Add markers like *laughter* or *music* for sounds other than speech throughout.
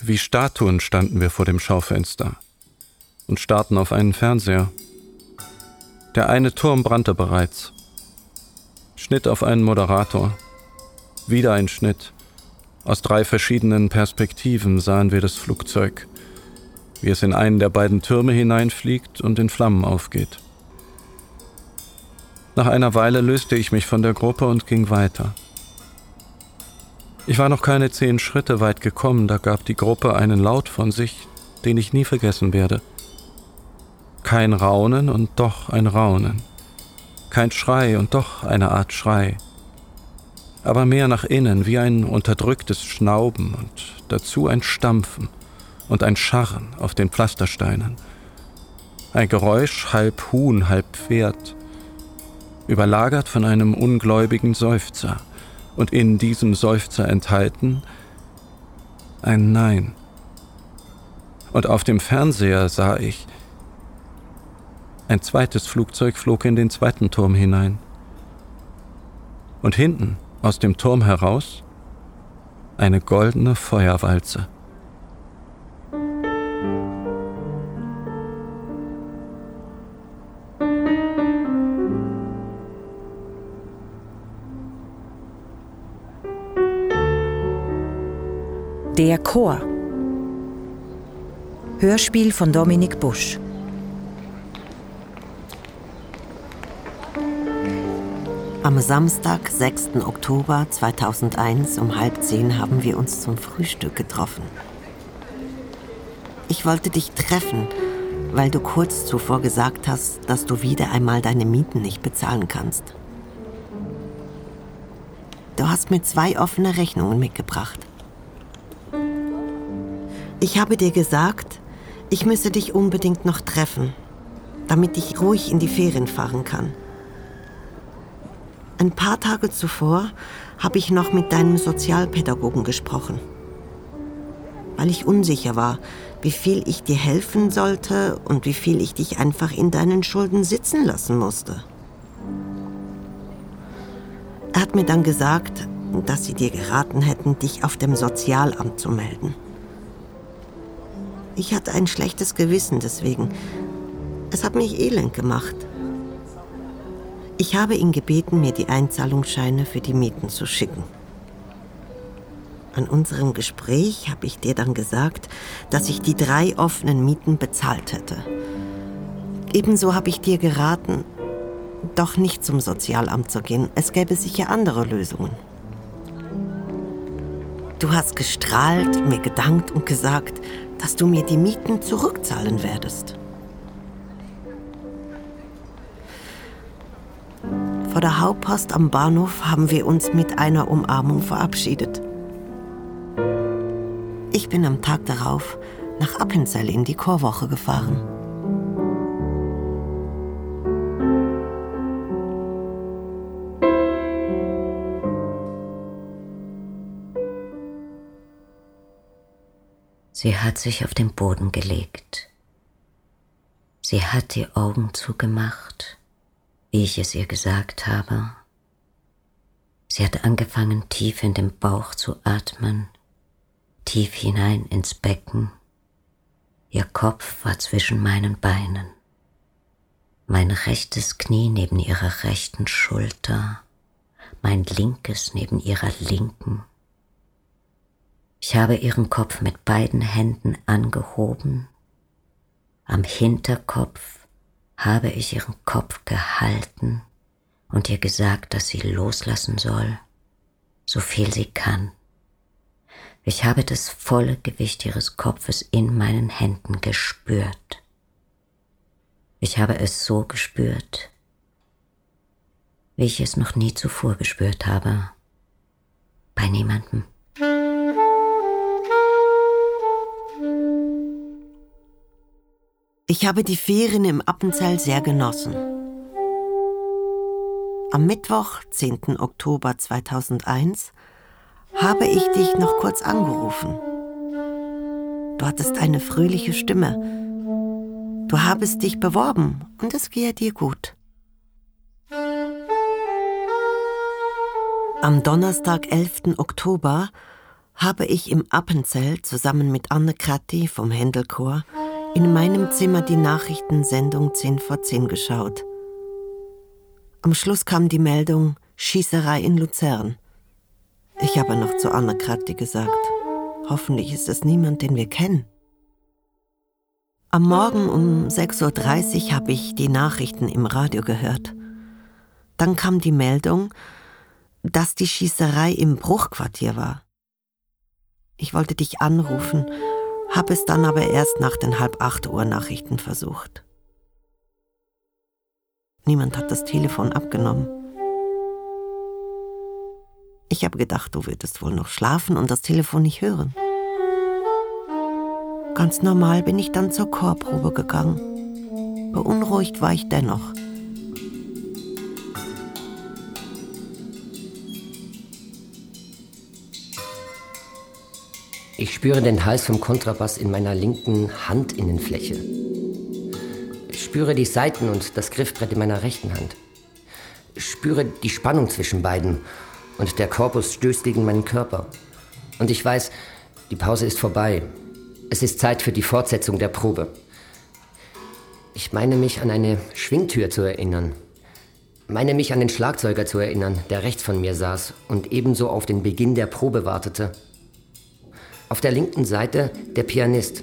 Wie Statuen standen wir vor dem Schaufenster und starrten auf einen Fernseher. Der eine Turm brannte bereits. Schnitt auf einen Moderator. Wieder ein Schnitt. Aus drei verschiedenen Perspektiven sahen wir das Flugzeug, wie es in einen der beiden Türme hineinfliegt und in Flammen aufgeht. Nach einer Weile löste ich mich von der Gruppe und ging weiter. Ich war noch keine zehn Schritte weit gekommen, da gab die Gruppe einen Laut von sich, den ich nie vergessen werde. Kein Raunen und doch ein Raunen. Kein Schrei und doch eine Art Schrei. Aber mehr nach innen, wie ein unterdrücktes Schnauben und dazu ein Stampfen und ein Scharren auf den Pflastersteinen. Ein Geräusch halb Huhn, halb Pferd, überlagert von einem ungläubigen Seufzer und in diesem Seufzer enthalten ein Nein. Und auf dem Fernseher sah ich, ein zweites Flugzeug flog in den zweiten Turm hinein. Und hinten, aus dem Turm heraus, eine goldene Feuerwalze. Der Chor. Hörspiel von Dominik Busch. Am Samstag, 6. Oktober 2001 um halb zehn haben wir uns zum Frühstück getroffen. Ich wollte dich treffen, weil du kurz zuvor gesagt hast, dass du wieder einmal deine Mieten nicht bezahlen kannst. Du hast mir zwei offene Rechnungen mitgebracht. Ich habe dir gesagt, ich müsse dich unbedingt noch treffen, damit ich ruhig in die Ferien fahren kann. Ein paar Tage zuvor habe ich noch mit deinem Sozialpädagogen gesprochen, weil ich unsicher war, wie viel ich dir helfen sollte und wie viel ich dich einfach in deinen Schulden sitzen lassen musste. Er hat mir dann gesagt, dass sie dir geraten hätten, dich auf dem Sozialamt zu melden. Ich hatte ein schlechtes Gewissen deswegen. Es hat mich elend gemacht. Ich habe ihn gebeten, mir die Einzahlungsscheine für die Mieten zu schicken. An unserem Gespräch habe ich dir dann gesagt, dass ich die drei offenen Mieten bezahlt hätte. Ebenso habe ich dir geraten, doch nicht zum Sozialamt zu gehen. Es gäbe sicher andere Lösungen. Du hast gestrahlt, mir gedankt und gesagt, dass du mir die Mieten zurückzahlen werdest. Vor der Hauptpost am Bahnhof haben wir uns mit einer Umarmung verabschiedet. Ich bin am Tag darauf nach Appenzell in die Chorwoche gefahren. Sie hat sich auf den Boden gelegt. Sie hat die Augen zugemacht wie ich es ihr gesagt habe. Sie hat angefangen, tief in den Bauch zu atmen, tief hinein ins Becken. Ihr Kopf war zwischen meinen Beinen, mein rechtes Knie neben ihrer rechten Schulter, mein linkes neben ihrer linken. Ich habe ihren Kopf mit beiden Händen angehoben, am Hinterkopf habe ich ihren Kopf gehalten und ihr gesagt, dass sie loslassen soll, so viel sie kann. Ich habe das volle Gewicht ihres Kopfes in meinen Händen gespürt. Ich habe es so gespürt, wie ich es noch nie zuvor gespürt habe. Bei niemandem. Ich habe die Ferien im Appenzell sehr genossen. Am Mittwoch, 10. Oktober 2001, habe ich dich noch kurz angerufen. Du hattest eine fröhliche Stimme. Du habest dich beworben und es gehe dir gut. Am Donnerstag, 11. Oktober, habe ich im Appenzell zusammen mit Anne Kratti vom Händelchor in meinem Zimmer die Nachrichtensendung 10 vor 10 geschaut. Am Schluss kam die Meldung Schießerei in Luzern. Ich habe noch zu Anne Kratti gesagt, hoffentlich ist es niemand, den wir kennen. Am Morgen um 6.30 Uhr habe ich die Nachrichten im Radio gehört. Dann kam die Meldung, dass die Schießerei im Bruchquartier war. Ich wollte dich anrufen, habe es dann aber erst nach den halb acht Uhr Nachrichten versucht. Niemand hat das Telefon abgenommen. Ich habe gedacht, du würdest wohl noch schlafen und das Telefon nicht hören. Ganz normal bin ich dann zur Chorprobe gegangen. Beunruhigt war ich dennoch. Ich spüre den Hals vom Kontrabass in meiner linken Handinnenfläche. Ich spüre die Saiten und das Griffbrett in meiner rechten Hand. Ich spüre die Spannung zwischen beiden und der Korpus stößt gegen meinen Körper. Und ich weiß, die Pause ist vorbei. Es ist Zeit für die Fortsetzung der Probe. Ich meine mich an eine Schwingtür zu erinnern. Meine mich an den Schlagzeuger zu erinnern, der rechts von mir saß und ebenso auf den Beginn der Probe wartete. Auf der linken Seite der Pianist,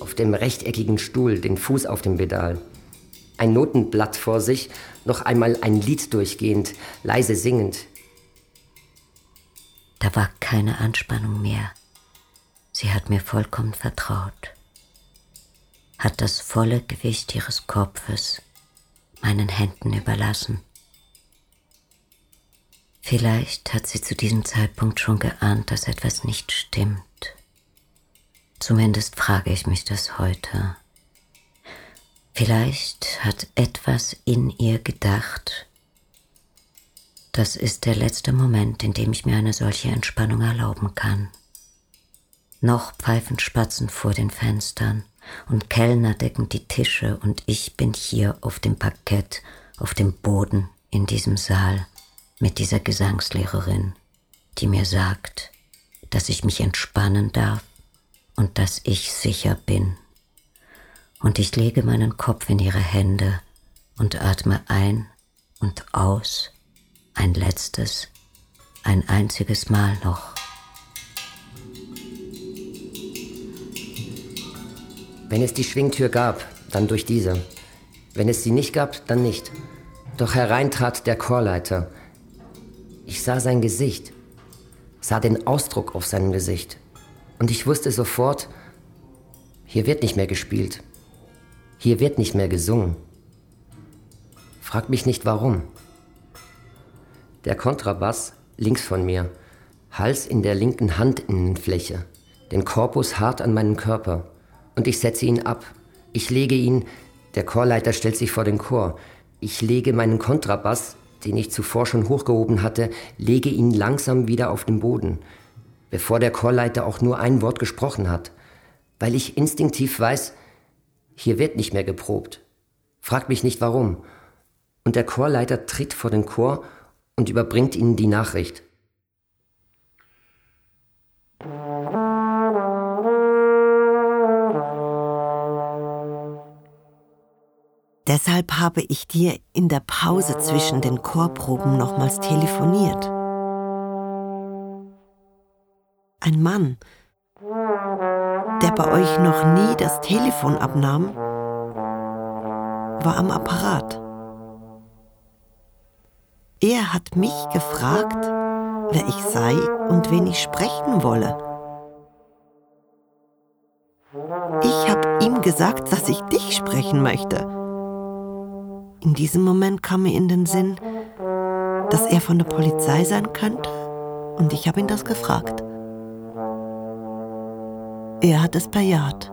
auf dem rechteckigen Stuhl, den Fuß auf dem Pedal. Ein Notenblatt vor sich, noch einmal ein Lied durchgehend, leise singend. Da war keine Anspannung mehr. Sie hat mir vollkommen vertraut, hat das volle Gewicht ihres Kopfes meinen Händen überlassen. Vielleicht hat sie zu diesem Zeitpunkt schon geahnt, dass etwas nicht stimmt. Zumindest frage ich mich das heute. Vielleicht hat etwas in ihr gedacht. Das ist der letzte Moment, in dem ich mir eine solche Entspannung erlauben kann. Noch pfeifen Spatzen vor den Fenstern und Kellner decken die Tische und ich bin hier auf dem Parkett, auf dem Boden in diesem Saal mit dieser Gesangslehrerin, die mir sagt, dass ich mich entspannen darf und dass ich sicher bin. Und ich lege meinen Kopf in ihre Hände und atme ein und aus, ein letztes, ein einziges Mal noch. Wenn es die Schwingtür gab, dann durch diese. Wenn es sie nicht gab, dann nicht. Doch herein trat der Chorleiter. Ich sah sein Gesicht, sah den Ausdruck auf seinem Gesicht. Und ich wusste sofort, hier wird nicht mehr gespielt. Hier wird nicht mehr gesungen. Frag mich nicht warum. Der Kontrabass links von mir, Hals in der linken Handinnenfläche, den Korpus hart an meinen Körper und ich setze ihn ab. Ich lege ihn, der Chorleiter stellt sich vor den Chor. Ich lege meinen Kontrabass, den ich zuvor schon hochgehoben hatte, lege ihn langsam wieder auf den Boden, bevor der Chorleiter auch nur ein Wort gesprochen hat, weil ich instinktiv weiß, hier wird nicht mehr geprobt. Fragt mich nicht warum. Und der Chorleiter tritt vor den Chor und überbringt ihnen die Nachricht. Deshalb habe ich dir in der Pause zwischen den Chorproben nochmals telefoniert. Ein Mann, der bei euch noch nie das Telefon abnahm, war am Apparat. Er hat mich gefragt, wer ich sei und wen ich sprechen wolle. Ich habe ihm gesagt, dass ich dich sprechen möchte. In diesem Moment kam mir in den Sinn, dass er von der Polizei sein könnte und ich habe ihn das gefragt. Er hat es bejaht.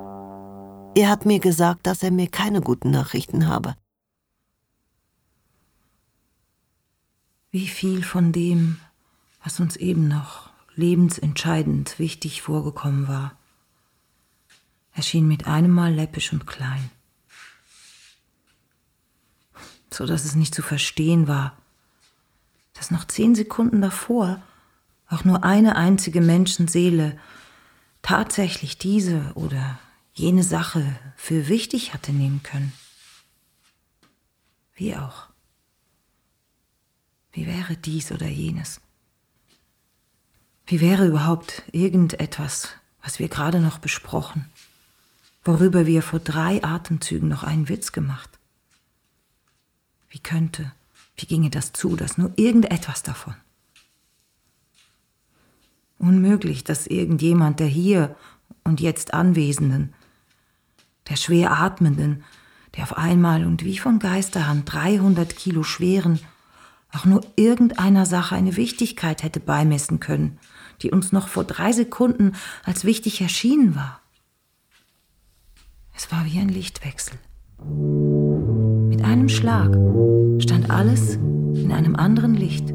Er hat mir gesagt, dass er mir keine guten Nachrichten habe. Wie viel von dem, was uns eben noch lebensentscheidend wichtig vorgekommen war, erschien mit einem Mal läppisch und klein so dass es nicht zu verstehen war, dass noch zehn Sekunden davor auch nur eine einzige Menschenseele tatsächlich diese oder jene Sache für wichtig hatte nehmen können. Wie auch. Wie wäre dies oder jenes? Wie wäre überhaupt irgendetwas, was wir gerade noch besprochen, worüber wir vor drei Atemzügen noch einen Witz gemacht? Wie könnte, wie ginge das zu, dass nur irgendetwas davon? Unmöglich, dass irgendjemand der hier und jetzt Anwesenden, der schwer Atmenden, der auf einmal und wie von Geisterhand 300 Kilo schweren, auch nur irgendeiner Sache eine Wichtigkeit hätte beimessen können, die uns noch vor drei Sekunden als wichtig erschienen war. Es war wie ein Lichtwechsel. Mit einem Schlag stand alles in einem anderen Licht.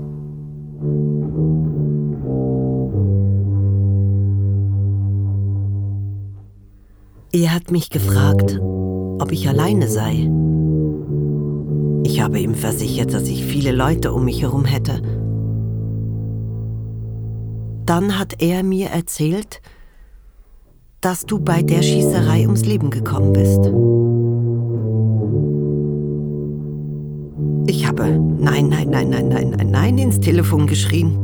Er hat mich gefragt, ob ich alleine sei. Ich habe ihm versichert, dass ich viele Leute um mich herum hätte. Dann hat er mir erzählt, dass du bei der Schießerei ums Leben gekommen bist. Ich habe nein, nein, nein, nein, nein, nein, nein ins Telefon geschrien.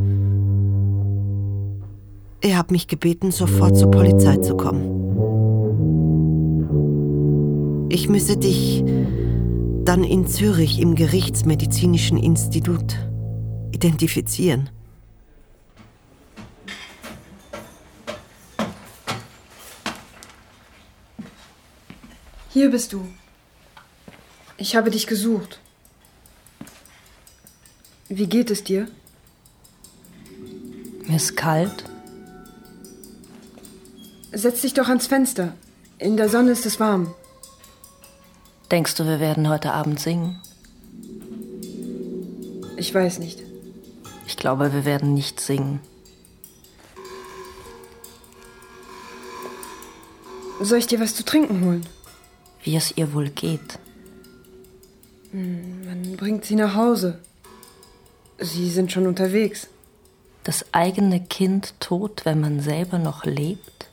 Er hat mich gebeten, sofort zur Polizei zu kommen. Ich müsse dich dann in Zürich im Gerichtsmedizinischen Institut identifizieren. Hier bist du. Ich habe dich gesucht. Wie geht es dir? Mir ist kalt. Setz dich doch ans Fenster. In der Sonne ist es warm. Denkst du, wir werden heute Abend singen? Ich weiß nicht. Ich glaube, wir werden nicht singen. Soll ich dir was zu trinken holen? Wie es ihr wohl geht. Hm, man bringt sie nach Hause. Sie sind schon unterwegs. Das eigene Kind tot, wenn man selber noch lebt?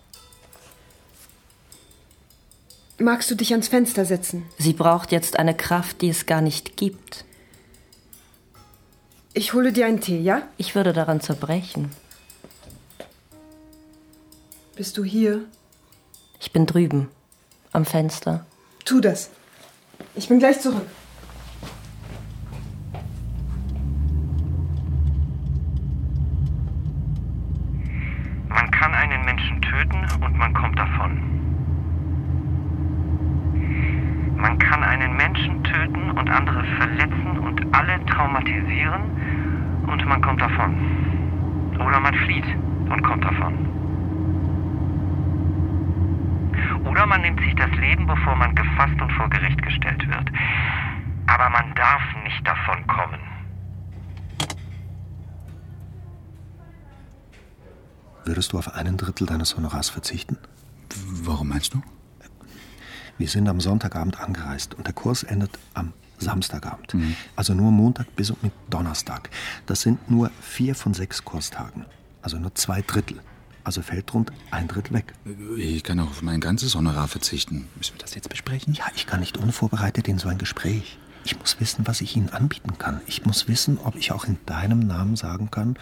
Magst du dich ans Fenster setzen? Sie braucht jetzt eine Kraft, die es gar nicht gibt. Ich hole dir einen Tee, ja? Ich würde daran zerbrechen. Bist du hier? Ich bin drüben, am Fenster. Tu das. Ich bin gleich zurück. Man kann einen Menschen töten und man kommt davon. Man kann einen Menschen töten und andere verletzen und alle traumatisieren und man kommt davon. Oder man flieht und kommt davon. Oder man nimmt sich das Leben, bevor man gefasst und vor Gericht gestellt wird. Aber man darf nicht davon kommen. Würdest du auf deines Honorars verzichten? Warum meinst du? Wir sind am Sonntagabend angereist und der Kurs endet am Samstagabend. Mhm. Also nur Montag bis und mit Donnerstag. Das sind nur vier von sechs Kurstagen. Also nur zwei Drittel. Also fällt rund ein Drittel weg. Ich kann auch auf mein ganzes Honorar verzichten. Müssen wir das jetzt besprechen? Ja, ich kann nicht unvorbereitet in so ein Gespräch. Ich muss wissen, was ich Ihnen anbieten kann. Ich muss wissen, ob ich auch in deinem Namen sagen kann,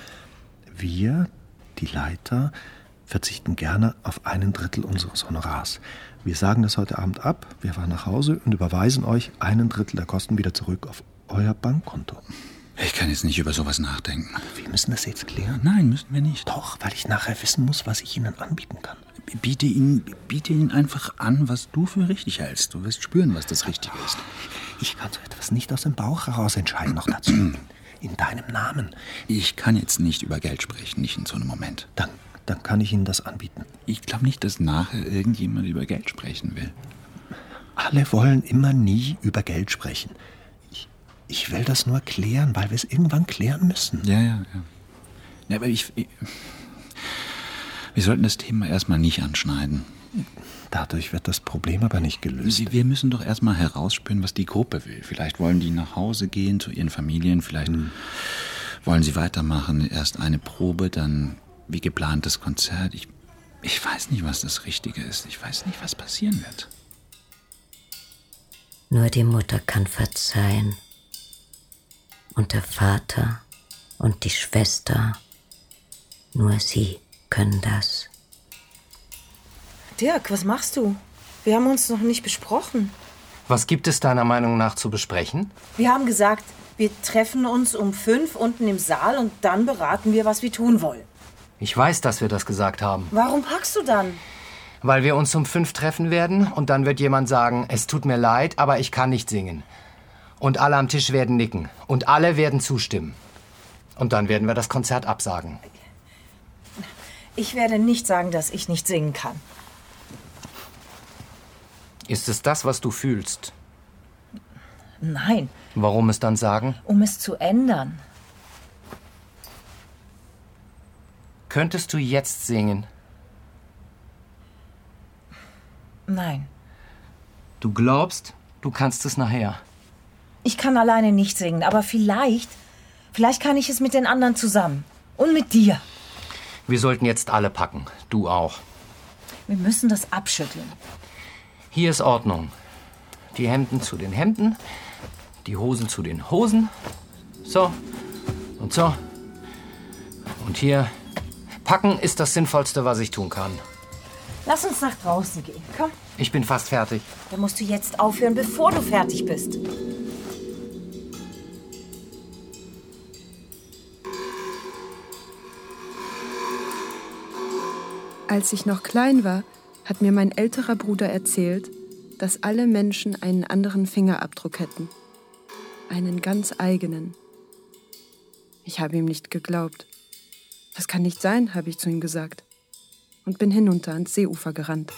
wir, die Leiter, verzichten gerne auf einen Drittel unseres Honorars. Wir sagen das heute Abend ab, wir fahren nach Hause und überweisen euch einen Drittel der Kosten wieder zurück auf euer Bankkonto. Ich kann jetzt nicht über sowas nachdenken. Wir müssen das jetzt klären. Nein, müssen wir nicht. Doch, weil ich nachher wissen muss, was ich Ihnen anbieten kann. Biete Ihnen, biete Ihnen einfach an, was du für richtig hältst. Du wirst spüren, was das Richtige ist. Ich kann so etwas nicht aus dem Bauch heraus entscheiden, noch dazu. *clears throat* In deinem Namen. Ich kann jetzt nicht über Geld sprechen, nicht in so einem Moment. Dann dann kann ich Ihnen das anbieten. Ich glaube nicht, dass nachher irgendjemand über Geld sprechen will. Alle wollen immer nie über Geld sprechen. Ich, ich will das nur klären, weil wir es irgendwann klären müssen. Ja, ja, ja. ja aber ich, ich. Wir sollten das Thema erstmal nicht anschneiden. Dadurch wird das Problem aber nicht gelöst. Wir müssen doch erstmal herausspüren, was die Gruppe will. Vielleicht wollen die nach Hause gehen zu ihren Familien, vielleicht. Hm Wollen Sie weitermachen? Erst eine Probe, dann wie geplant das Konzert. Ich, ich weiß nicht, was das Richtige ist. Ich weiß nicht, was passieren wird. Nur die Mutter kann verzeihen. Und der Vater und die Schwester. Nur sie können das. Dirk, was machst du? Wir haben uns noch nicht besprochen. Was gibt es deiner Meinung nach zu besprechen? Wir haben gesagt, wir treffen uns um fünf unten im Saal und dann beraten wir, was wir tun wollen. Ich weiß, dass wir das gesagt haben. Warum packst du dann? Weil wir uns um fünf treffen werden und dann wird jemand sagen, es tut mir leid, aber ich kann nicht singen. Und alle am Tisch werden nicken und alle werden zustimmen. Und dann werden wir das Konzert absagen. Ich werde nicht sagen, dass ich nicht singen kann. Ist es das, was du fühlst? Nein, Warum es dann sagen? um es zu ändern. Könntest du jetzt singen? Nein, Du glaubst, du kannst es nachher. ich kann alleine nicht singen, aber vielleicht, vielleicht kann ich es mit den anderen zusammen. Und mit dir. Wir sollten jetzt alle packen. Du auch. Wir müssen das abschütteln. Hier ist Ordnung. Die Hemden zu den Hemden, die Hosen zu den Hosen. So und so. Und hier. Packen ist das Sinnvollste, was ich tun kann. Lass uns nach draußen gehen. Komm, Ich bin fast fertig. dann musst du jetzt aufhören, bevor du fertig bist. Als ich noch klein war, hat mir mein älterer Bruder erzählt, dass alle Menschen einen anderen Fingerabdruck hätten. Einen ganz eigenen. Ich habe ihm nicht geglaubt. Das kann nicht sein, habe ich zu ihm gesagt. Und bin hinunter ans Seeufer gerannt.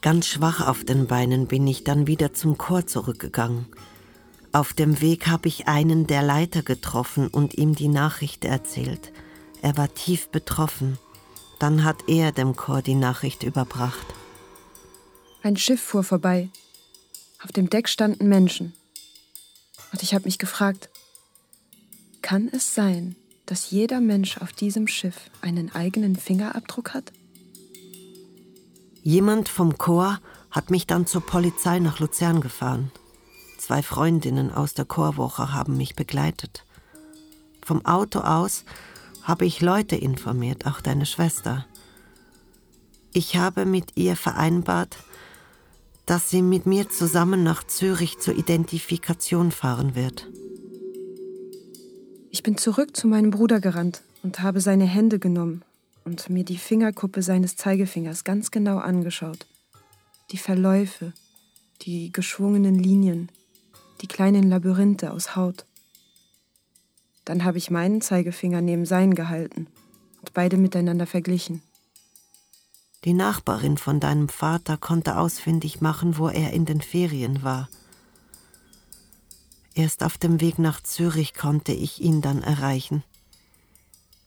Ganz schwach auf den Beinen bin ich dann wieder zum Chor zurückgegangen. Auf dem Weg habe ich einen der Leiter getroffen und ihm die Nachricht erzählt. Er war tief betroffen. Dann hat er dem Chor die Nachricht überbracht. Ein Schiff fuhr vorbei. Auf dem Deck standen Menschen. Und ich habe mich gefragt, kann es sein, dass jeder Mensch auf diesem Schiff einen eigenen Fingerabdruck hat? Jemand vom Chor hat mich dann zur Polizei nach Luzern gefahren. Zwei Freundinnen aus der Chorwoche haben mich begleitet. Vom Auto aus habe ich Leute informiert, auch deine Schwester. Ich habe mit ihr vereinbart, dass sie mit mir zusammen nach Zürich zur Identifikation fahren wird. Ich bin zurück zu meinem Bruder gerannt und habe seine Hände genommen und mir die Fingerkuppe seines Zeigefingers ganz genau angeschaut. Die Verläufe, die geschwungenen Linien, die kleinen Labyrinthe aus Haut. Dann habe ich meinen Zeigefinger neben seinen gehalten und beide miteinander verglichen. Die Nachbarin von deinem Vater konnte ausfindig machen, wo er in den Ferien war. Erst auf dem Weg nach Zürich konnte ich ihn dann erreichen.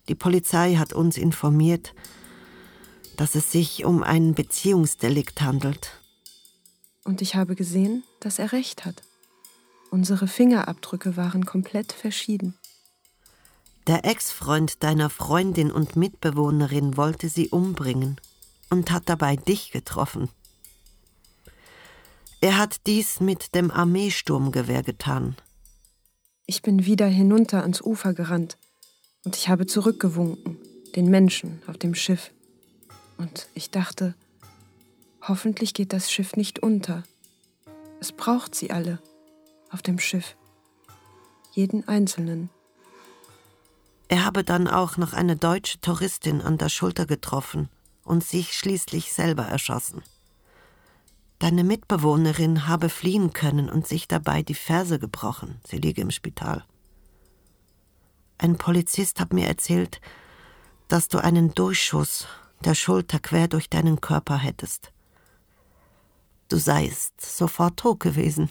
Die Polizei hat uns informiert, dass es sich um ein Beziehungsdelikt handelt. Und ich habe gesehen, dass er recht hat. Unsere Fingerabdrücke waren komplett verschieden. Der Ex-Freund deiner Freundin und Mitbewohnerin wollte sie umbringen und hat dabei dich getroffen. Er hat dies mit dem Armeesturmgewehr getan. Ich bin wieder hinunter ans Ufer gerannt und ich habe zurückgewunken, den Menschen auf dem Schiff. Und ich dachte, hoffentlich geht das Schiff nicht unter. Es braucht sie alle auf dem Schiff. Jeden einzelnen. Er habe dann auch noch eine deutsche Touristin an der Schulter getroffen und sich schließlich selber erschossen. Deine Mitbewohnerin habe fliehen können und sich dabei die Ferse gebrochen. Sie liege im Spital. Ein Polizist hat mir erzählt, dass du einen Durchschuss der Schulter quer durch deinen Körper hättest. Du seist sofort tot gewesen.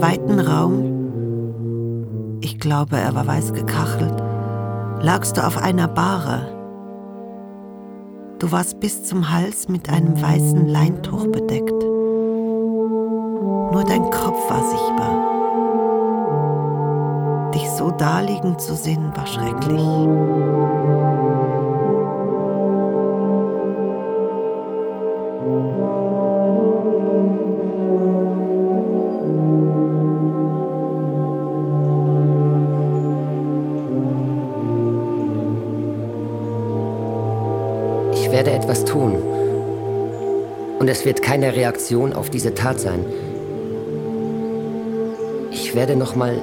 Im zweiten Raum, ich glaube, er war weiß gekachelt, lagst du auf einer Bahre. Du warst bis zum Hals mit einem weißen Leintuch bedeckt. Nur dein Kopf war sichtbar. Dich so daliegen zu sehen war schrecklich. Es wird keine Reaktion auf diese Tat sein. Ich werde nochmal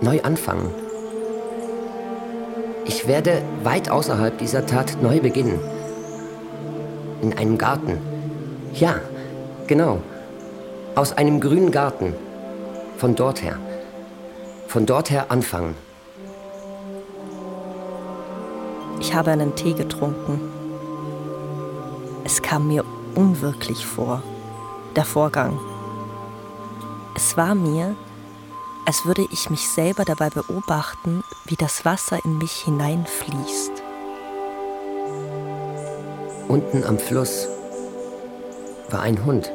neu anfangen. Ich werde weit außerhalb dieser Tat neu beginnen. In einem Garten. Ja, genau. Aus einem grünen Garten. Von dort her. Von dort her anfangen. Ich habe einen Tee getrunken. Es kam mir unwirklich vor, der Vorgang. Es war mir, als würde ich mich selber dabei beobachten, wie das Wasser in mich hineinfließt. Unten am Fluss war ein Hund.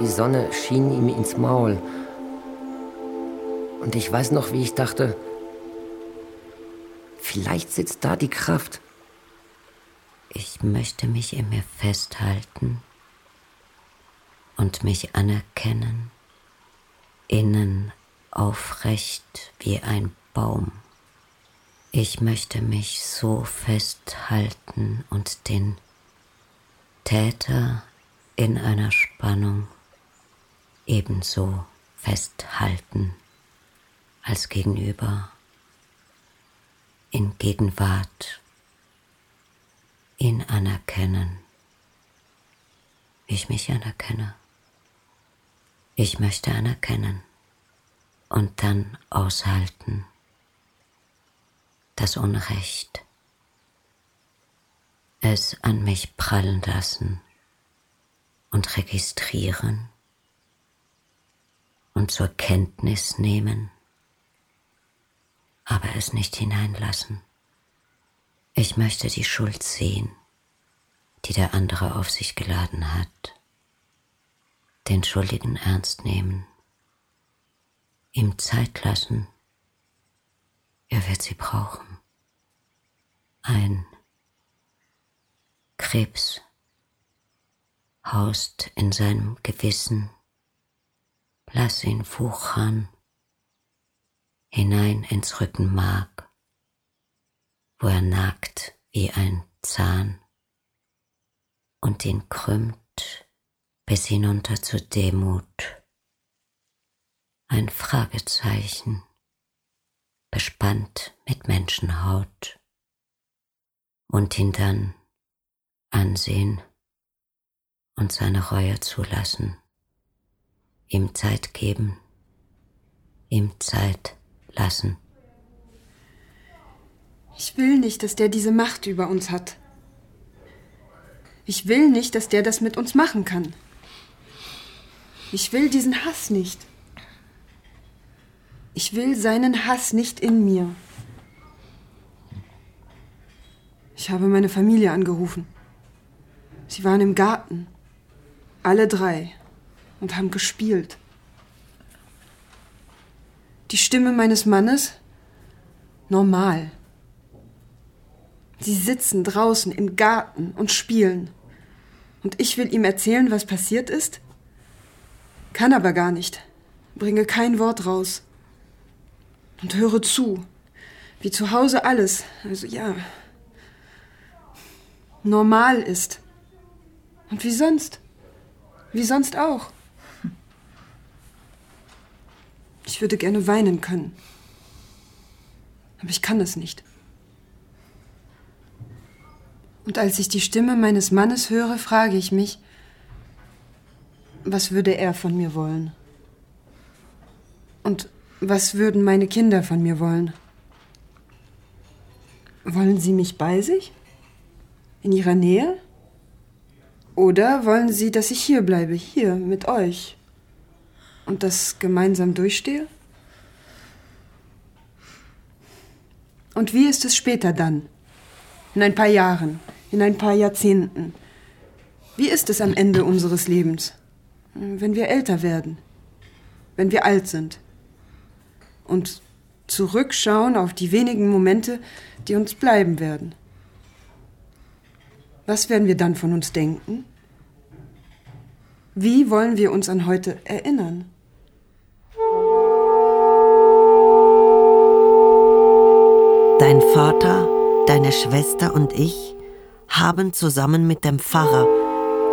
Die Sonne schien ihm ins Maul. Und ich weiß noch, wie ich dachte, vielleicht sitzt da die Kraft. Ich möchte mich in mir festhalten und mich anerkennen, innen aufrecht wie ein Baum. Ich möchte mich so festhalten und den Täter in einer Spannung ebenso festhalten als gegenüber in Gegenwart ihn anerkennen, wie ich mich anerkenne. Ich möchte anerkennen und dann aushalten das Unrecht, es an mich prallen lassen und registrieren und zur Kenntnis nehmen, aber es nicht hineinlassen. Ich möchte die Schuld sehen, die der andere auf sich geladen hat, den Schuldigen ernst nehmen, ihm Zeit lassen, er wird sie brauchen. Ein Krebs haust in seinem Gewissen, lass ihn wuchern hinein ins Rückenmark, wo er nagt wie ein Zahn und ihn krümmt bis hinunter zur Demut. Ein Fragezeichen bespannt mit Menschenhaut und ihn dann ansehen und seine Reue zulassen, ihm Zeit geben, ihm Zeit lassen. Ich will nicht, dass der diese Macht über uns hat. Ich will nicht, dass der das mit uns machen kann. Ich will diesen Hass nicht. Ich will seinen Hass nicht in mir. Ich habe meine Familie angerufen. Sie waren im Garten. Alle drei. Und haben gespielt. Die Stimme meines Mannes? Normal. Sie sitzen draußen im Garten und spielen. Und ich will ihm erzählen, was passiert ist? Kann aber gar nicht. Bringe kein Wort raus und höre zu. Wie zu Hause alles, also ja, normal ist. Und wie sonst. Wie sonst auch. Ich würde gerne weinen können. Aber ich kann es nicht. Und als ich die Stimme meines Mannes höre, frage ich mich, was würde er von mir wollen? Und was würden meine Kinder von mir wollen? Wollen sie mich bei sich? In ihrer Nähe? Oder wollen sie, dass ich hier bleibe, hier mit euch? Und das gemeinsam durchstehe? Und wie ist es später dann? In ein paar Jahren, in ein paar Jahrzehnten? Wie ist es am Ende unseres Lebens? Wenn wir älter werden? Wenn wir alt sind? Und zurückschauen auf die wenigen Momente, die uns bleiben werden. Was werden wir dann von uns denken? Wie wollen wir uns an heute erinnern? Dein Vater, deine Schwester und ich haben zusammen mit dem Pfarrer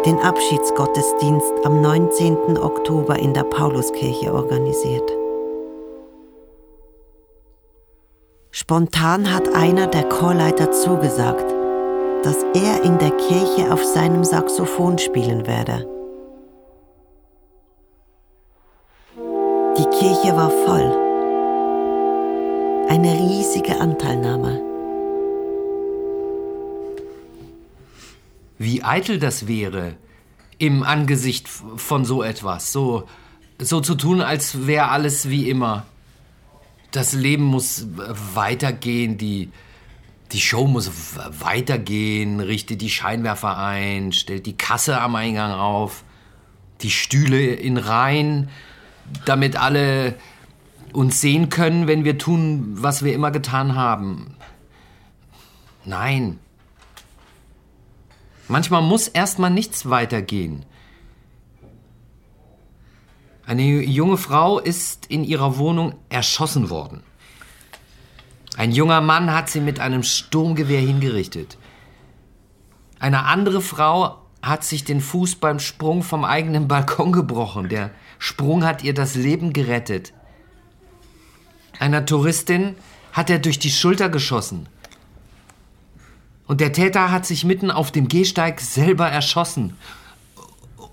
den Abschiedsgottesdienst am 19. Oktober in der Pauluskirche organisiert. Spontan hat einer der Chorleiter zugesagt, dass er in der Kirche auf seinem Saxophon spielen werde. Die Kirche war voll. Eine riesige Anteilnahme. Wie eitel das wäre, im Angesicht von so etwas, so, so zu tun, als wäre alles wie immer. Das Leben muss weitergehen, die, die Show muss weitergehen, richtet die Scheinwerfer ein, stellt die Kasse am Eingang auf, die Stühle in Reihen, damit alle uns sehen können, wenn wir tun, was wir immer getan haben. Nein. Manchmal muss erstmal nichts weitergehen. Eine junge Frau ist in ihrer Wohnung erschossen worden. Ein junger Mann hat sie mit einem Sturmgewehr hingerichtet. Eine andere Frau hat sich den Fuß beim Sprung vom eigenen *laughs* Balkon gebrochen. Der Sprung hat ihr das Leben gerettet. Einer Touristin hat er durch die Schulter geschossen. Und der Täter hat sich mitten auf dem Gehsteig selber erschossen.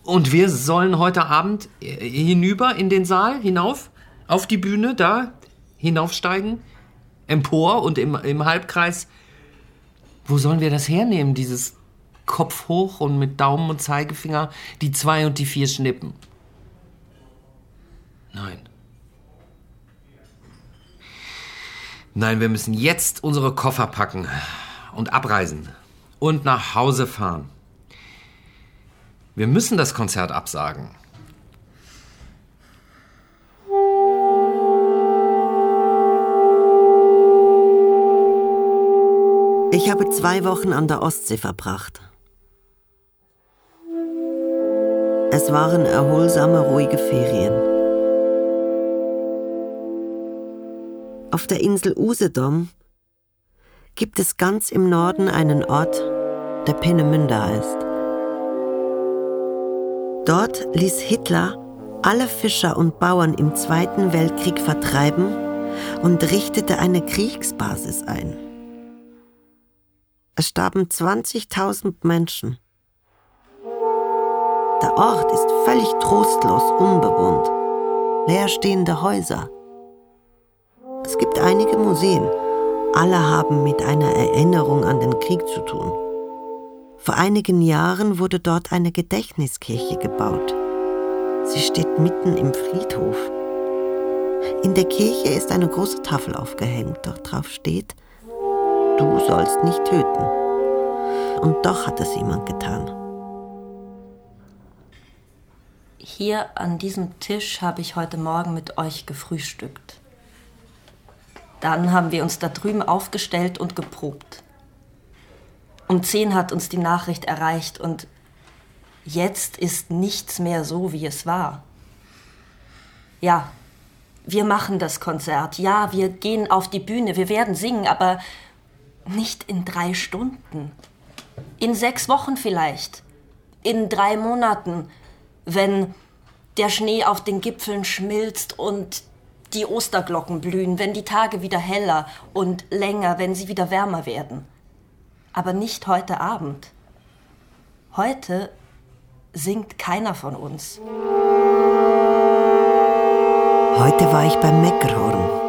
Und wir sollen heute Abend hinüber in den Saal, hinauf, auf die Bühne, da, hinaufsteigen, empor und im, im Halbkreis. Wo sollen wir das hernehmen, dieses Kopf hoch und mit Daumen und Zeigefinger die zwei und die vier schnippen? Nein. Nein, wir müssen jetzt unsere Koffer packen und abreisen und nach Hause fahren. Wir müssen das Konzert absagen. Ich habe zwei Wochen an der Ostsee verbracht. Es waren erholsame, ruhige Ferien. Auf der Insel Usedom gibt es ganz im Norden einen Ort, der Peenemünde heißt. Dort ließ Hitler alle Fischer und Bauern im Zweiten Weltkrieg vertreiben und richtete eine Kriegsbasis ein. Es starben 20.000 Menschen. Der Ort ist völlig trostlos unbewohnt. Leerstehende Häuser. Es gibt einige Museen. Alle haben mit einer Erinnerung an den Krieg zu tun. Vor einigen Jahren wurde dort eine Gedächtniskirche gebaut. Sie steht mitten im Friedhof. In der Kirche ist eine große Tafel aufgehängt, dort drauf steht, du sollst nicht töten. Und doch hat es jemand getan. Hier an diesem Tisch habe ich heute Morgen mit euch gefrühstückt. Dann haben wir uns da drüben aufgestellt und geprobt. Um zehn hat uns die Nachricht erreicht und jetzt ist nichts mehr so, wie es war. Ja, wir machen das Konzert. Ja, wir gehen auf die Bühne, wir werden singen, aber nicht in drei Stunden. In sechs Wochen vielleicht. In drei Monaten, wenn der Schnee auf den Gipfeln schmilzt und die Osterglocken blühen, wenn die Tage wieder heller und länger, wenn sie wieder wärmer werden. Aber nicht heute Abend. Heute singt keiner von uns. Heute war ich beim Meckerhorn.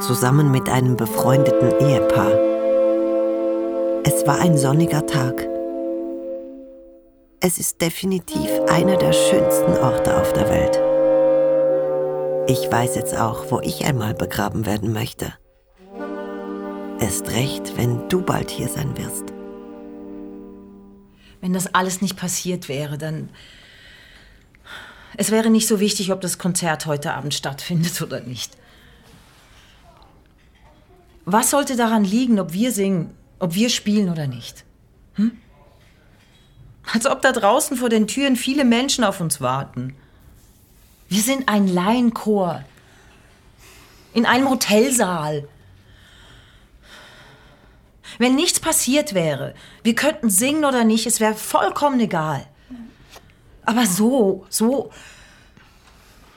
Zusammen mit einem befreundeten Ehepaar. Es war ein sonniger Tag. Es ist definitiv einer der schönsten Orte auf der Welt. Ich weiß jetzt auch, wo ich einmal begraben werden möchte. Erst recht, wenn du bald hier sein wirst. Wenn das alles nicht passiert wäre, dann. Es wäre nicht so wichtig, ob das Konzert heute Abend stattfindet oder nicht. Was sollte daran liegen, ob wir singen, ob wir spielen oder nicht? Hm? Als ob da draußen vor den Türen viele Menschen auf uns warten. Wir sind ein Laienchor. In einem Hotelsaal. Wenn nichts passiert wäre, wir könnten singen oder nicht, es wäre vollkommen egal. Aber so, so,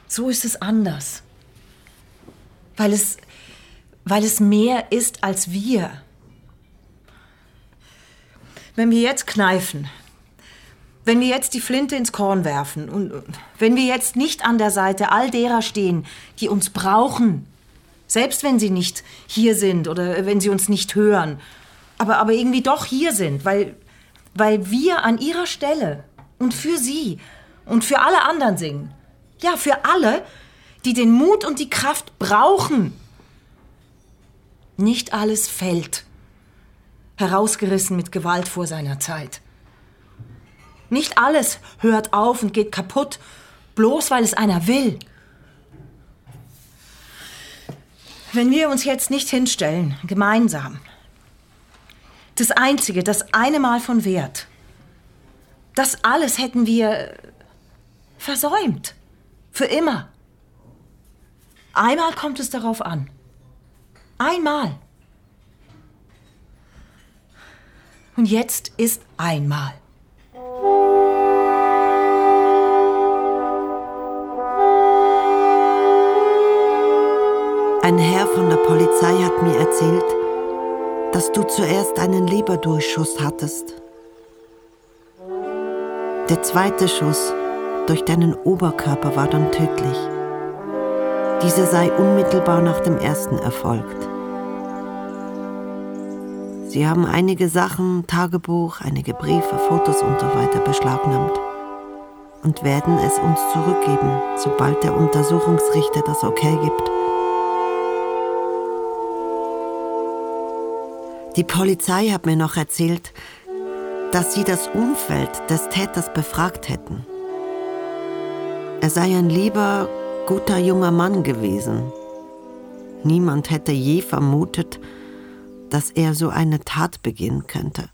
so ist es anders. Weil es, weil es mehr ist als wir. Wenn wir jetzt kneifen, wenn wir jetzt die Flinte ins Korn werfen und wenn wir jetzt nicht an der Seite all derer stehen, die uns brauchen, selbst wenn sie nicht hier sind oder wenn sie uns nicht hören, aber, aber irgendwie doch hier sind, weil, weil wir an ihrer Stelle und für sie und für alle anderen singen. Ja, für alle, die den Mut und die Kraft brauchen. Nicht alles fällt, herausgerissen mit Gewalt vor seiner Zeit. Nicht alles hört auf und geht kaputt, bloß weil es einer will. Wenn wir uns jetzt nicht hinstellen, gemeinsam, das Einzige, das eine Mal von Wert. Das alles hätten wir versäumt. Für immer. Einmal kommt es darauf an. Einmal. Und jetzt ist einmal. Ein Herr von der Polizei hat mir erzählt, dass du zuerst einen Leberdurchschuss hattest. Der zweite Schuss durch deinen Oberkörper war dann tödlich. Dieser sei unmittelbar nach dem ersten erfolgt. Sie haben einige Sachen, Tagebuch, einige Briefe, Fotos und so weiter beschlagnahmt und werden es uns zurückgeben, sobald der Untersuchungsrichter das Okay gibt. Die Polizei hat mir noch erzählt, dass sie das Umfeld des Täters befragt hätten. Er sei ein lieber, guter junger Mann gewesen. Niemand hätte je vermutet, dass er so eine Tat begehen könnte.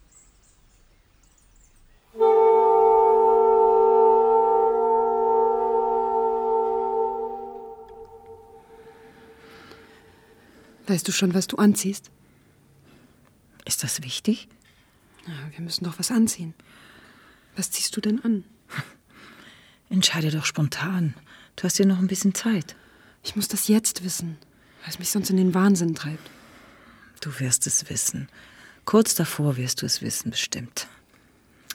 Weißt du schon, was du anziehst? Ist das wichtig? Ja, wir müssen doch was anziehen. Was ziehst du denn an? *laughs* Entscheide doch spontan. Du hast ja noch ein bisschen Zeit. Ich muss das jetzt wissen, weil es mich sonst in den Wahnsinn treibt. Du wirst es wissen. Kurz davor wirst du es wissen, bestimmt.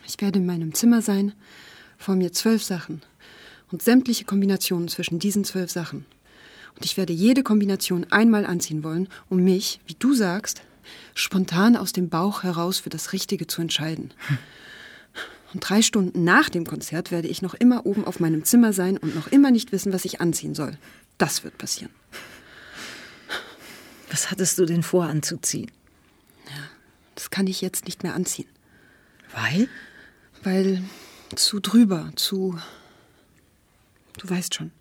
Ich werde in meinem Zimmer sein, vor mir zwölf Sachen und sämtliche Kombinationen zwischen diesen zwölf Sachen. Und ich werde jede Kombination einmal anziehen wollen, um mich, wie du sagst, spontan aus dem Bauch heraus für das Richtige zu entscheiden. Und drei Stunden nach dem Konzert werde ich noch immer oben auf meinem Zimmer sein und noch immer nicht wissen, was ich anziehen soll. Das wird passieren. Was hattest du denn vor anzuziehen? Ja, das kann ich jetzt nicht mehr anziehen. Weil? Weil zu drüber, zu. Du weißt schon.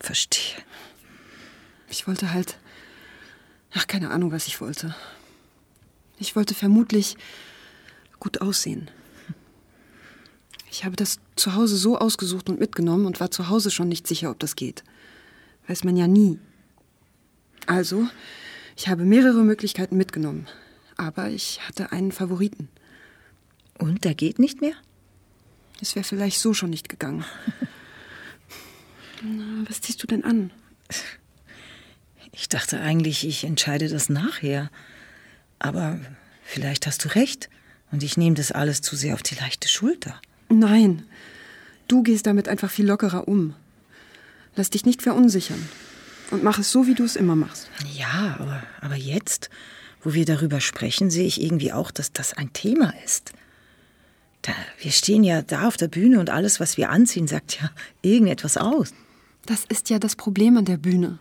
Verstehe. Ich wollte halt Ach, keine Ahnung, was ich wollte. Ich wollte vermutlich gut aussehen. Ich habe das zu Hause so ausgesucht und mitgenommen und war zu Hause schon nicht sicher, ob das geht. Weiß man ja nie. Also, ich habe mehrere Möglichkeiten mitgenommen. Aber ich hatte einen Favoriten. Und der geht nicht mehr? Es wäre vielleicht so schon nicht gegangen. *laughs* Na, was ziehst du denn an? Ich dachte eigentlich, ich entscheide das nachher. Aber vielleicht hast du recht und ich nehme das alles zu sehr auf die leichte Schulter. Nein. Du gehst damit einfach viel lockerer um. Lass dich nicht verunsichern. Und mach es so, wie du es immer machst. Ja, aber, aber jetzt, wo wir darüber sprechen, sehe ich irgendwie auch, dass das ein Thema ist. Da, wir stehen ja da auf der Bühne und alles, was wir anziehen, sagt ja irgendetwas aus. Das ist ja das Problem an der Bühne.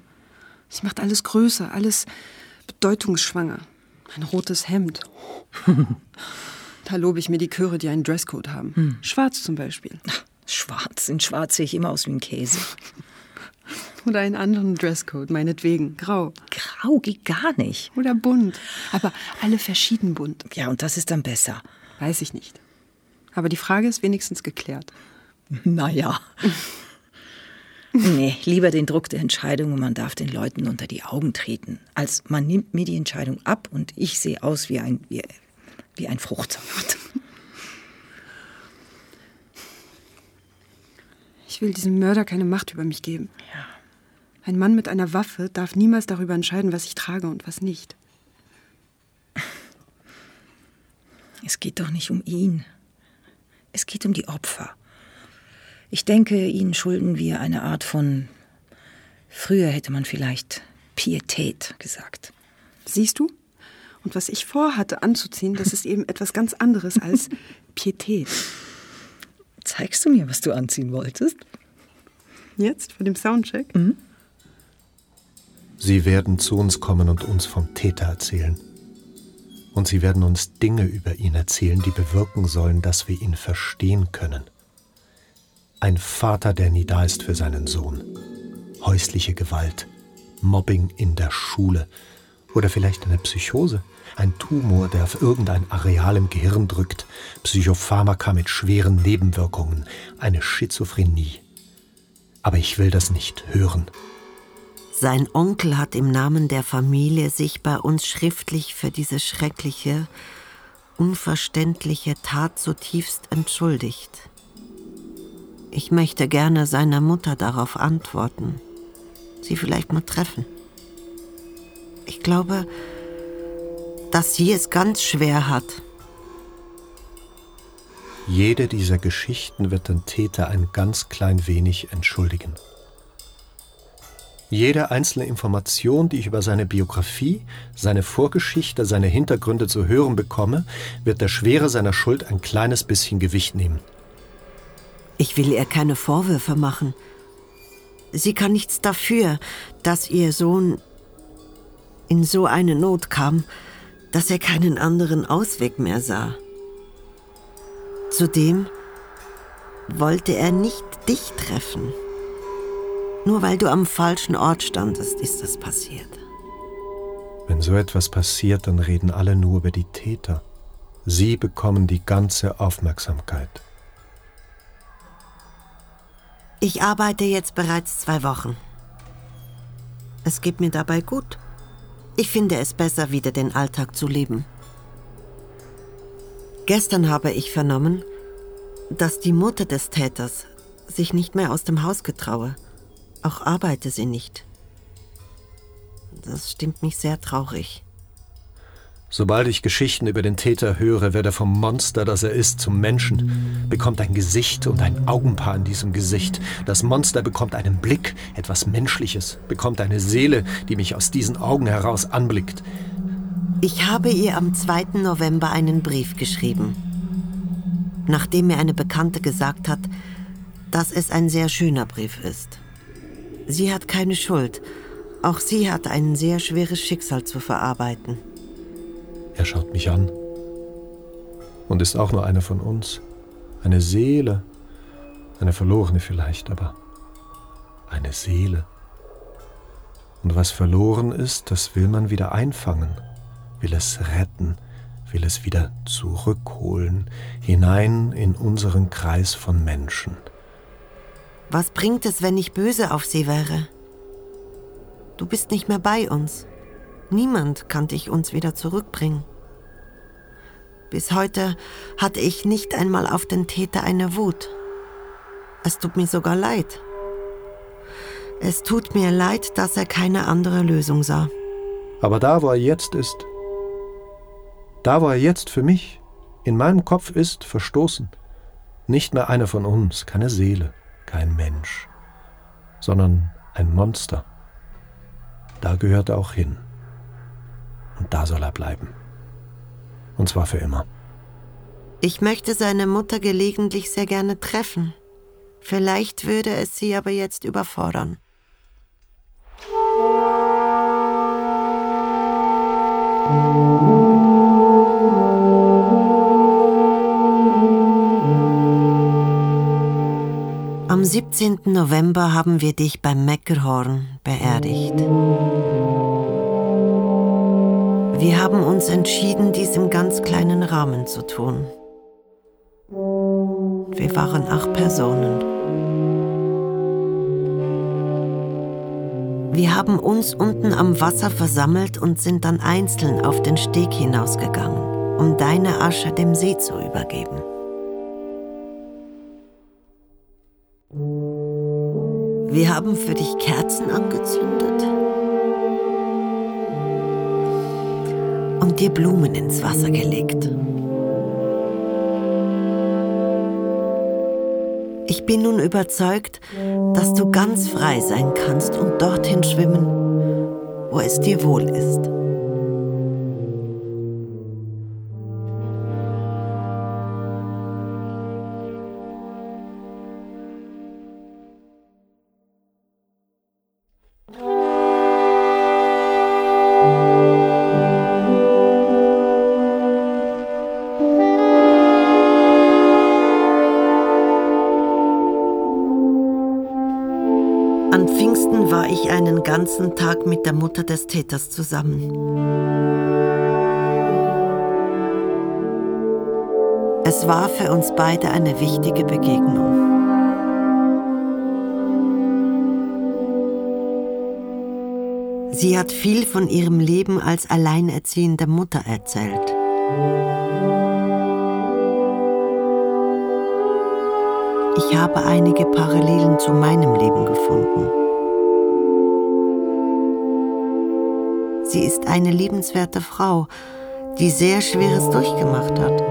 Sie macht alles größer, alles bedeutungsschwanger. Ein rotes Hemd. *laughs* da lobe ich mir die Chöre, die einen Dresscode haben. Hm. Schwarz zum Beispiel. Schwarz, in Schwarz sehe ich immer aus wie ein Käse. *laughs* Oder einen anderen Dresscode, meinetwegen. Grau. Grau geht gar nicht. Oder bunt. Aber alle verschieden bunt. Ja, und das ist dann besser. Weiß ich nicht. Aber die Frage ist wenigstens geklärt. *laughs* Naja. nee, lieber den Druck der Entscheidung und man darf den Leuten unter die Augen treten, als man nimmt mir die Entscheidung ab und ich sehe aus wie ein, wie, wie ein Fruchtsalat. *laughs* Ich will diesem Mörder keine Macht über mich geben. Ja. Ein Mann mit einer Waffe darf niemals darüber entscheiden, was ich trage und was nicht. Es geht doch nicht um ihn. Es geht um die Opfer. Ich denke, ihnen schulden wir eine Art von. Früher hätte man vielleicht Pietät gesagt. Siehst du? Und was ich vorhatte anzuziehen, das ist eben etwas ganz anderes als Pietät. Zeigst du mir, was du anziehen wolltest? Jetzt, vor dem Soundcheck? Mhm. Sie werden zu uns kommen und uns vom Täter erzählen. Und sie werden uns Dinge über ihn erzählen, die bewirken sollen, dass wir ihn verstehen können. Ein Vater, der nie da ist für seinen Sohn. Häusliche Gewalt. Mobbing in der Schule. Oder vielleicht eine Psychose. Ein Tumor, der auf irgendein Areal im Gehirn drückt. Psychopharmaka mit schweren Nebenwirkungen. Eine Schizophrenie. Aber ich will das nicht hören. Sein Onkel hat im Namen der Familie sich bei uns schriftlich für diese schreckliche, unverständliche Tat zutiefst entschuldigt. Ich möchte gerne seiner Mutter darauf antworten, sie vielleicht mal treffen. Ich glaube, dass sie es ganz schwer hat. Jede dieser Geschichten wird den Täter ein ganz klein wenig entschuldigen. Jede einzelne Information, die ich über seine Biografie, seine Vorgeschichte, seine Hintergründe zu hören bekomme, wird der Schwere seiner Schuld ein kleines bisschen Gewicht nehmen. Ich will ihr keine Vorwürfe machen. Sie kann nichts dafür, dass ihr Sohn in so eine Not kam, dass er keinen anderen Ausweg mehr sah. Zudem wollte er nicht dich treffen. Nur weil du am falschen Ort standest, ist das passiert. Wenn so etwas passiert, dann reden alle nur über die Täter. Sie bekommen die ganze Aufmerksamkeit. Ich arbeite jetzt bereits zwei Wochen. Es geht mir dabei gut. Ich finde es besser, wieder den Alltag zu leben. Gestern habe ich vernommen, dass die Mutter des Täters sich nicht mehr aus dem Haus getraue. Auch arbeite sie nicht. Das stimmt mich sehr traurig. Sobald ich Geschichten über den Täter höre, wird er vom Monster, das er ist, zum Menschen, bekommt ein Gesicht und ein Augenpaar in diesem Gesicht. Das Monster bekommt einen Blick, etwas Menschliches, bekommt eine Seele, die mich aus diesen Augen heraus anblickt. Ich habe ihr am 2. November einen Brief geschrieben, nachdem mir eine Bekannte gesagt hat, dass es ein sehr schöner Brief ist. Sie hat keine Schuld. Auch sie hat ein sehr schweres Schicksal zu verarbeiten. Er schaut mich an und ist auch nur einer von uns. Eine Seele, eine verlorene vielleicht, aber eine Seele. Und was verloren ist, das will man wieder einfangen, will es retten, will es wieder zurückholen, hinein in unseren Kreis von Menschen. Was bringt es, wenn ich böse auf sie wäre? Du bist nicht mehr bei uns. Niemand kann dich uns wieder zurückbringen. Bis heute hatte ich nicht einmal auf den Täter eine Wut. Es tut mir sogar leid. Es tut mir leid, dass er keine andere Lösung sah. Aber da, wo er jetzt ist, da, wo er jetzt für mich in meinem Kopf ist, verstoßen, Nicht mehr einer von uns, keine Seele, kein Mensch, sondern ein Monster. Da gehört er auch hin. Und da soll er bleiben. Und zwar für immer. Ich möchte seine Mutter gelegentlich sehr gerne treffen. Vielleicht würde es sie aber jetzt überfordern. Am 17. November haben wir dich beim Meckerhorn beerdigt. Uns entschieden, dies im ganz kleinen Rahmen zu tun. Wir waren acht Personen. Wir haben uns unten am Wasser versammelt und sind dann einzeln auf den Steg hinausgegangen, um deine Asche dem See zu übergeben. Wir haben für dich Kerzen angezündet und dir Blumen ins Wasser gelegt. Ich bin nun überzeugt, dass du ganz frei sein kannst und dorthin schwimmen, wo es dir wohl ist. Der Mutter des Täters zusammen. Es war für uns beide eine wichtige Begegnung. Sie hat viel von ihrem Leben als alleinerziehende Mutter erzählt. Ich habe einige Parallelen zu meinem Leben gefunden. Sie ist eine liebenswerte Frau, die sehr Schweres durchgemacht hat.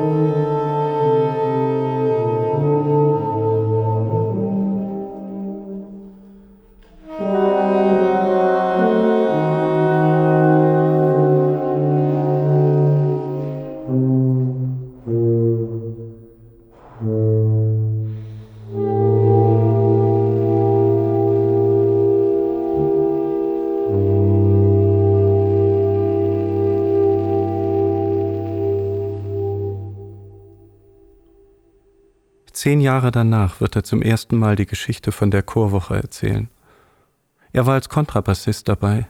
Zehn Jahre danach wird er zum ersten Mal die Geschichte von der Chorwoche erzählen. Er war als Kontrabassist dabei.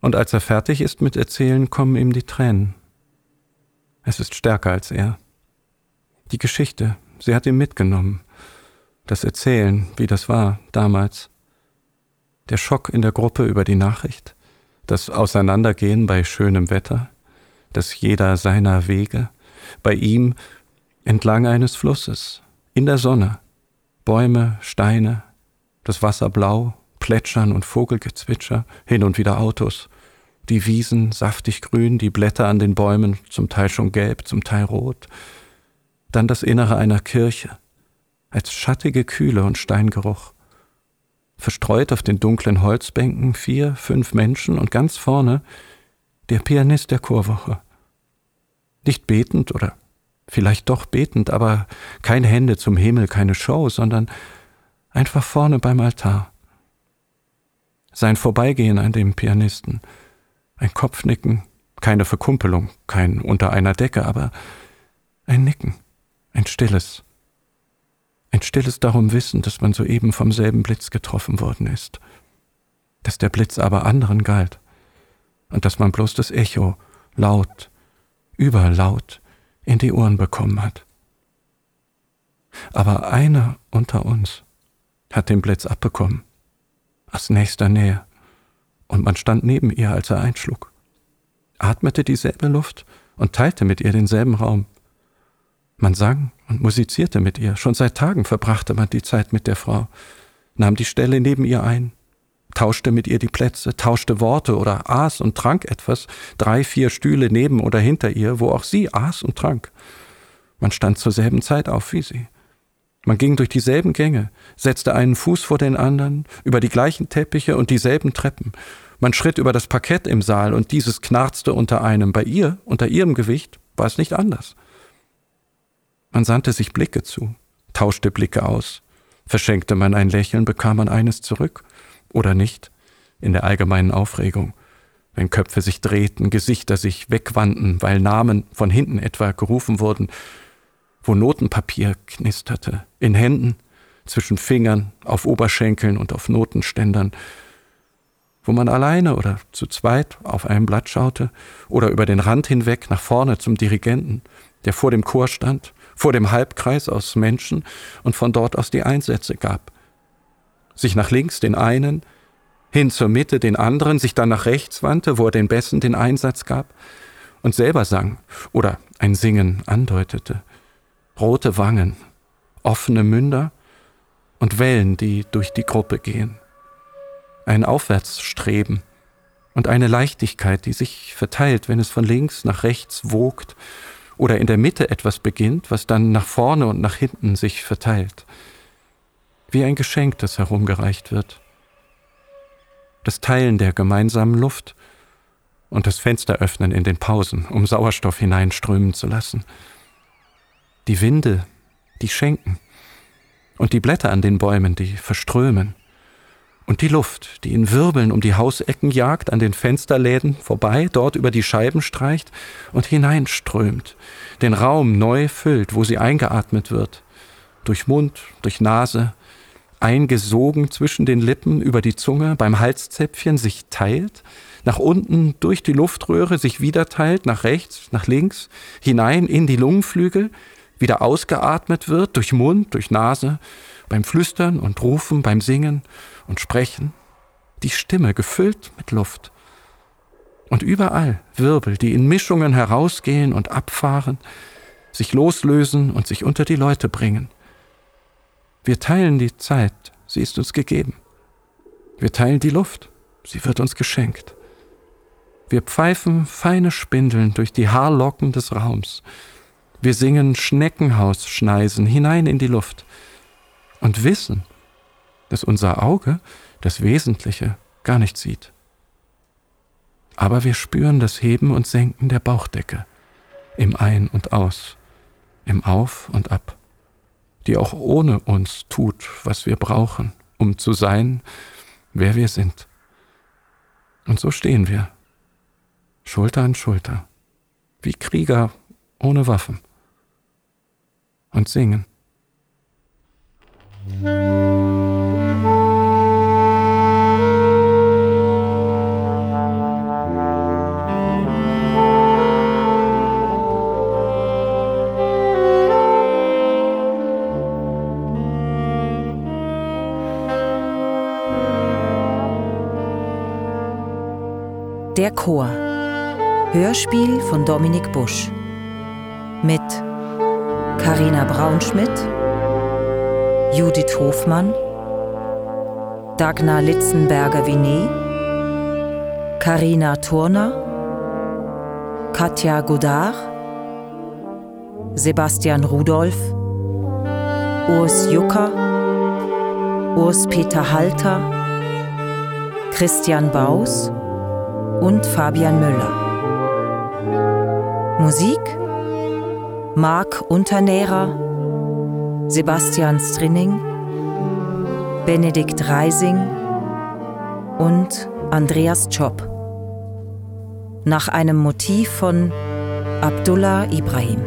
Und als er fertig ist mit Erzählen, kommen ihm die Tränen. Es ist stärker als er. Die Geschichte, sie hat ihn mitgenommen. Das Erzählen, wie das war damals. Der Schock in der Gruppe über die Nachricht. Das Auseinandergehen bei schönem Wetter. Das jeder seiner Wege. Bei ihm entlang eines Flusses, in der Sonne, Bäume, Steine, das Wasser blau, Plätschern und Vogelgezwitscher, hin und wieder Autos, die Wiesen saftig grün, die Blätter an den Bäumen zum Teil schon gelb, zum Teil rot, dann das Innere einer Kirche, als schattige Kühle und Steingeruch. Verstreut auf den dunklen Holzbänken vier, fünf Menschen und ganz vorne der Pianist der Chorwoche. Nicht betend oder vielleicht doch betend, aber keine Hände zum Himmel, keine Show, sondern einfach vorne beim Altar. Sein Vorbeigehen an dem Pianisten, ein Kopfnicken, keine Verkumpelung, kein unter einer Decke, aber ein Nicken, ein stilles. Ein stilles darum Wissen, dass man soeben vom selben Blitz getroffen worden ist, dass der Blitz aber anderen galt und dass man bloß das Echo laut, überlaut, in die Ohren bekommen hat. Aber einer unter uns hat den Blitz abbekommen, aus nächster Nähe, und man stand neben ihr, als er einschlug, atmete dieselbe Luft und teilte mit ihr denselben Raum. Man sang und musizierte mit ihr, schon seit Tagen verbrachte man die Zeit mit der Frau, nahm die Stelle neben ihr ein, tauschte mit ihr die Plätze, tauschte Worte oder aß und trank etwas, drei, vier Stühle neben oder hinter ihr, wo auch sie aß und trank. Man stand zur selben Zeit auf wie sie. Man ging durch dieselben Gänge, setzte einen Fuß vor den anderen, über die gleichen Teppiche und dieselben Treppen. Man schritt über das Parkett im Saal und dieses knarzte unter einem. Bei ihr, unter ihrem Gewicht, war es nicht anders. Man sandte sich Blicke zu, tauschte Blicke aus. Verschenkte man ein Lächeln, bekam man eines zurück. Oder nicht, in der allgemeinen Aufregung. Wenn Köpfe sich drehten, Gesichter sich wegwandten, weil Namen von hinten etwa gerufen wurden, wo Notenpapier knisterte, in Händen, zwischen Fingern, auf Oberschenkeln und auf Notenständern, wo man alleine oder zu zweit auf einem Blatt schaute oder über den Rand hinweg nach vorne zum Dirigenten, der vor dem Chor stand, vor dem Halbkreis aus Menschen und von dort aus die Einsätze gab. Sich nach links den einen, hin zur Mitte den anderen, sich dann nach rechts wandte, wo er den Besten den Einsatz gab und selber sang oder ein Singen andeutete. Rote Wangen, offene Münder und Wellen, die durch die Gruppe gehen. Ein Aufwärtsstreben und eine Leichtigkeit, die sich verteilt, wenn es von links nach rechts wogt oder in der Mitte etwas beginnt, was dann nach vorne und nach hinten sich verteilt. Wie ein Geschenk, das herumgereicht wird. Das Teilen der gemeinsamen Luft und das Fenster öffnen in den Pausen, um Sauerstoff hineinströmen zu lassen. Die Winde, die schenken. Und die Blätter an den Bäumen, die verströmen. Und die Luft, die in Wirbeln um die Hausecken jagt, an den Fensterläden vorbei, dort über die Scheiben streicht und hineinströmt, den Raum neu füllt, wo sie eingeatmet wird, durch Mund, durch Nase, eingesogen zwischen den Lippen über die Zunge, beim Halszäpfchen sich teilt, nach unten durch die Luftröhre sich wieder teilt, nach rechts, nach links, hinein in die Lungenflügel, wieder ausgeatmet wird, durch Mund, durch Nase, beim Flüstern und Rufen, beim Singen und Sprechen, die Stimme gefüllt mit Luft. Und überall Wirbel, die in Mischungen herausgehen und abfahren, sich loslösen und sich unter die Leute bringen. Wir teilen die Zeit, sie ist uns gegeben. Wir teilen die Luft, sie wird uns geschenkt. Wir pfeifen feine Spindeln durch die Haarlocken des Raums. Wir singen Schneckenhausschneisen hinein in die Luft und wissen, dass unser Auge das Wesentliche gar nicht sieht. Aber wir spüren das Heben und Senken der Bauchdecke im Ein und Aus, im Auf und Ab, die auch ohne uns tut, was wir brauchen, um zu sein, wer wir sind. Und so stehen wir, Schulter an Schulter, wie Krieger ohne Waffen, und singen. Der Chor. Hörspiel von Dominik Busch. Mit Karina Braunschmidt, Judith Hofmann, Dagnar Litzenberger-Vinet, Karina Turner, Katja Godard, Sebastian Rudolph, Urs Jucker, Urs Peter Halter, Christian Baus und Fabian Müller. Musik Marc Unternährer, Sebastian Strinning, Benedikt Reising und Andreas Chopp. Nach einem Motiv von Abdullah Ibrahim.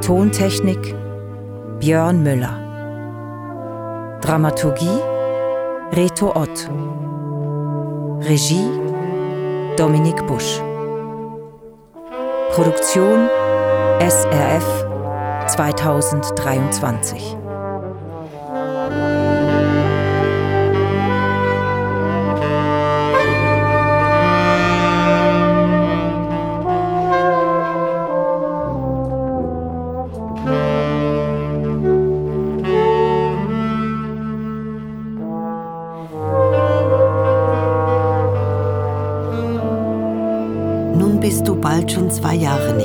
Tontechnik Björn Müller. Dramaturgie Reto Ott. Regie Dominik Busch. Produktion SRF 2023.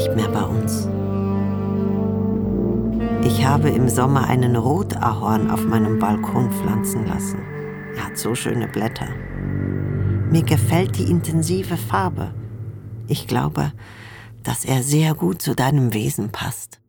nicht mehr bei uns. Ich habe im Sommer einen Rotahorn auf meinem Balkon pflanzen lassen. Er hat so schöne Blätter. Mir gefällt die intensive Farbe. Ich glaube, dass er sehr gut zu deinem Wesen passt.